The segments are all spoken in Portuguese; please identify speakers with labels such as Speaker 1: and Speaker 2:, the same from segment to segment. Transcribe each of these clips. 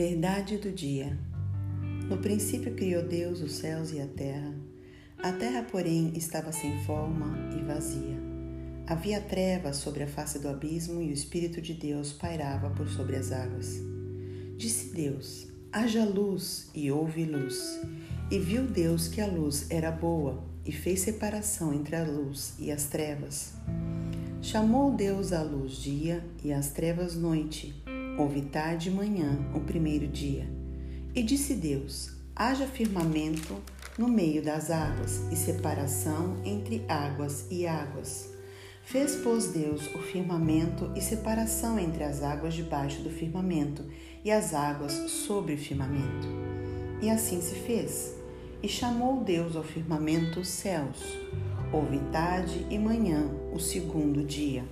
Speaker 1: Verdade do dia. No princípio criou Deus os céus e a terra. A terra, porém, estava sem forma e vazia. Havia trevas sobre a face do abismo e o Espírito de Deus pairava por sobre as águas. Disse Deus: Haja luz, e houve luz. E viu Deus que a luz era boa, e fez separação entre a luz e as trevas. Chamou Deus a luz dia e as trevas noite. Houve tarde e manhã, o primeiro dia. E disse Deus: Haja firmamento no meio das águas, e separação entre águas e águas. Fez, pois, Deus o firmamento e separação entre as águas debaixo do firmamento e as águas sobre o firmamento. E assim se fez. E chamou Deus ao firmamento céus. Houve tarde e manhã, o segundo dia.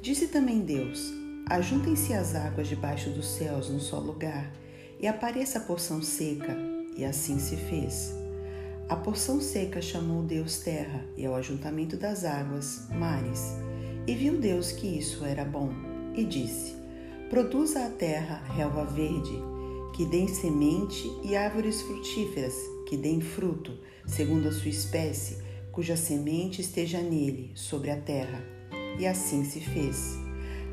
Speaker 1: Disse também Deus: Ajuntem-se as águas debaixo dos céus num só lugar, e apareça a porção seca, e assim se fez. A porção seca chamou Deus terra, e ao ajuntamento das águas, mares. E viu Deus que isso era bom, e disse: Produza a terra relva verde, que dê semente, e árvores frutíferas, que deem fruto, segundo a sua espécie, cuja semente esteja nele, sobre a terra. E assim se fez.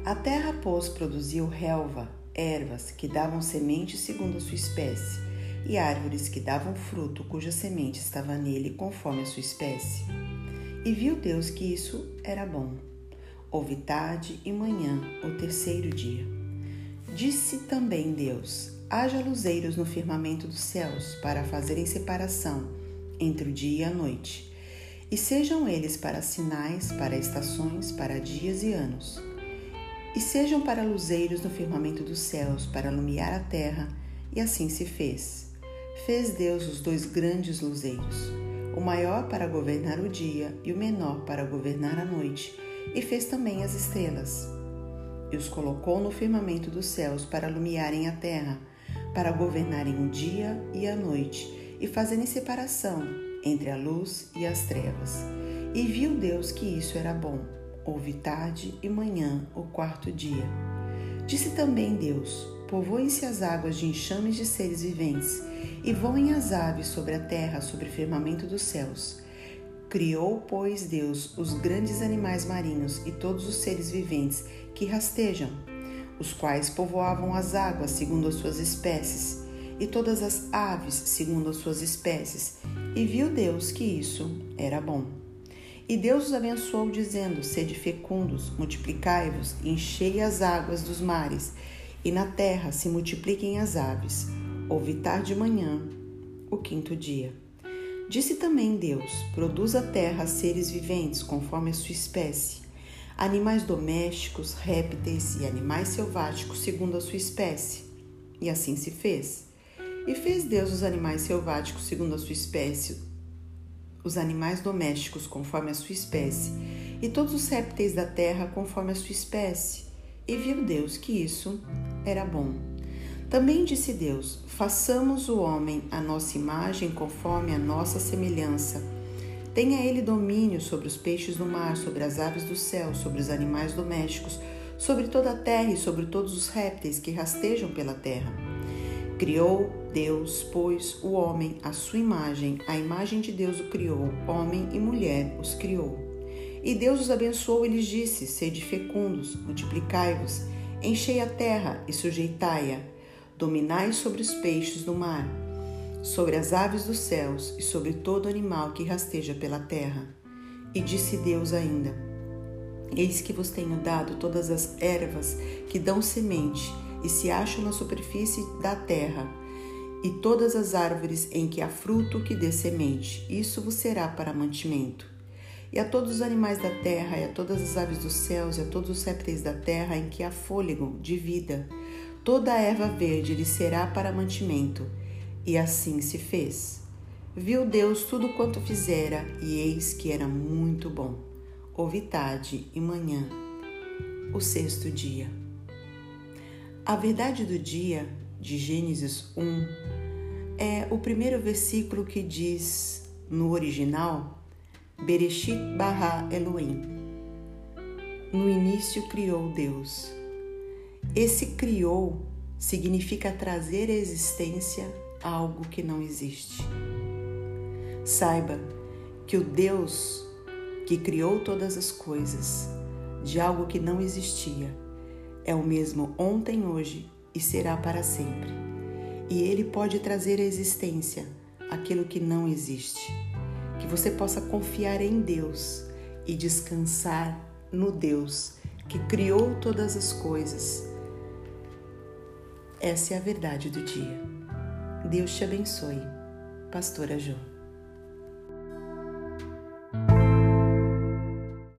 Speaker 1: A terra, pois, produziu relva, ervas que davam semente segundo a sua espécie, e árvores que davam fruto cuja semente estava nele conforme a sua espécie. E viu Deus que isso era bom. Houve tarde e manhã, o terceiro dia. Disse também Deus: Haja luzeiros no firmamento dos céus, para fazerem separação entre o dia e a noite, e sejam eles para sinais, para estações, para dias e anos e sejam para luzeiros no firmamento dos céus, para alumiar a terra, e assim se fez. Fez Deus os dois grandes luzeiros, o maior para governar o dia e o menor para governar a noite, e fez também as estrelas. E os colocou no firmamento dos céus para alumiarem a terra, para governarem o dia e a noite, e fazerem separação entre a luz e as trevas. E viu Deus que isso era bom. Houve tarde e manhã, o quarto dia. Disse também Deus: Povoem-se as águas de enxames de seres viventes, e voem as aves sobre a terra, sobre o firmamento dos céus. Criou, pois, Deus os grandes animais marinhos e todos os seres viventes que rastejam, os quais povoavam as águas segundo as suas espécies, e todas as aves segundo as suas espécies. E viu Deus que isso era bom. E Deus os abençoou, dizendo: Sede fecundos, multiplicai-vos, enchei as águas dos mares, e na terra se multipliquem as aves. Houve tarde e manhã, o quinto dia. Disse também Deus: Produz a terra seres viventes, conforme a sua espécie, animais domésticos, répteis e animais selváticos, segundo a sua espécie. E assim se fez. E fez Deus os animais selváticos segundo a sua espécie, os animais domésticos conforme a sua espécie, e todos os répteis da terra conforme a sua espécie. E viu Deus que isso era bom. Também disse Deus: Façamos o homem a nossa imagem conforme a nossa semelhança. Tenha ele domínio sobre os peixes do mar, sobre as aves do céu, sobre os animais domésticos, sobre toda a terra e sobre todos os répteis que rastejam pela terra. Criou Deus, pois, o homem à sua imagem, a imagem de Deus o criou, homem e mulher os criou. E Deus os abençoou e lhes disse: Sede fecundos, multiplicai-vos, enchei a terra e sujeitai-a, dominai sobre os peixes do mar, sobre as aves dos céus e sobre todo animal que rasteja pela terra. E disse Deus ainda: Eis que vos tenho dado todas as ervas que dão semente e se acham na superfície da terra, e todas as árvores em que há fruto que dê semente, isso vos será para mantimento. E a todos os animais da terra, e a todas as aves dos céus, e a todos os répteis da terra em que há fôlego de vida, toda a erva verde lhe será para mantimento. E assim se fez. Viu Deus tudo quanto fizera, e eis que era muito bom. Houve tarde e manhã, o sexto dia. A verdade do dia, de Gênesis 1, é o primeiro versículo que diz no original Bereshit bara Elohim. No início criou Deus. Esse criou significa trazer à existência algo que não existe. Saiba que o Deus que criou todas as coisas de algo que não existia é o mesmo ontem, hoje e será para sempre. E ele pode trazer à existência aquilo que não existe. Que você possa confiar em Deus e descansar no Deus que criou todas as coisas. Essa é a verdade do dia. Deus te abençoe. Pastora João.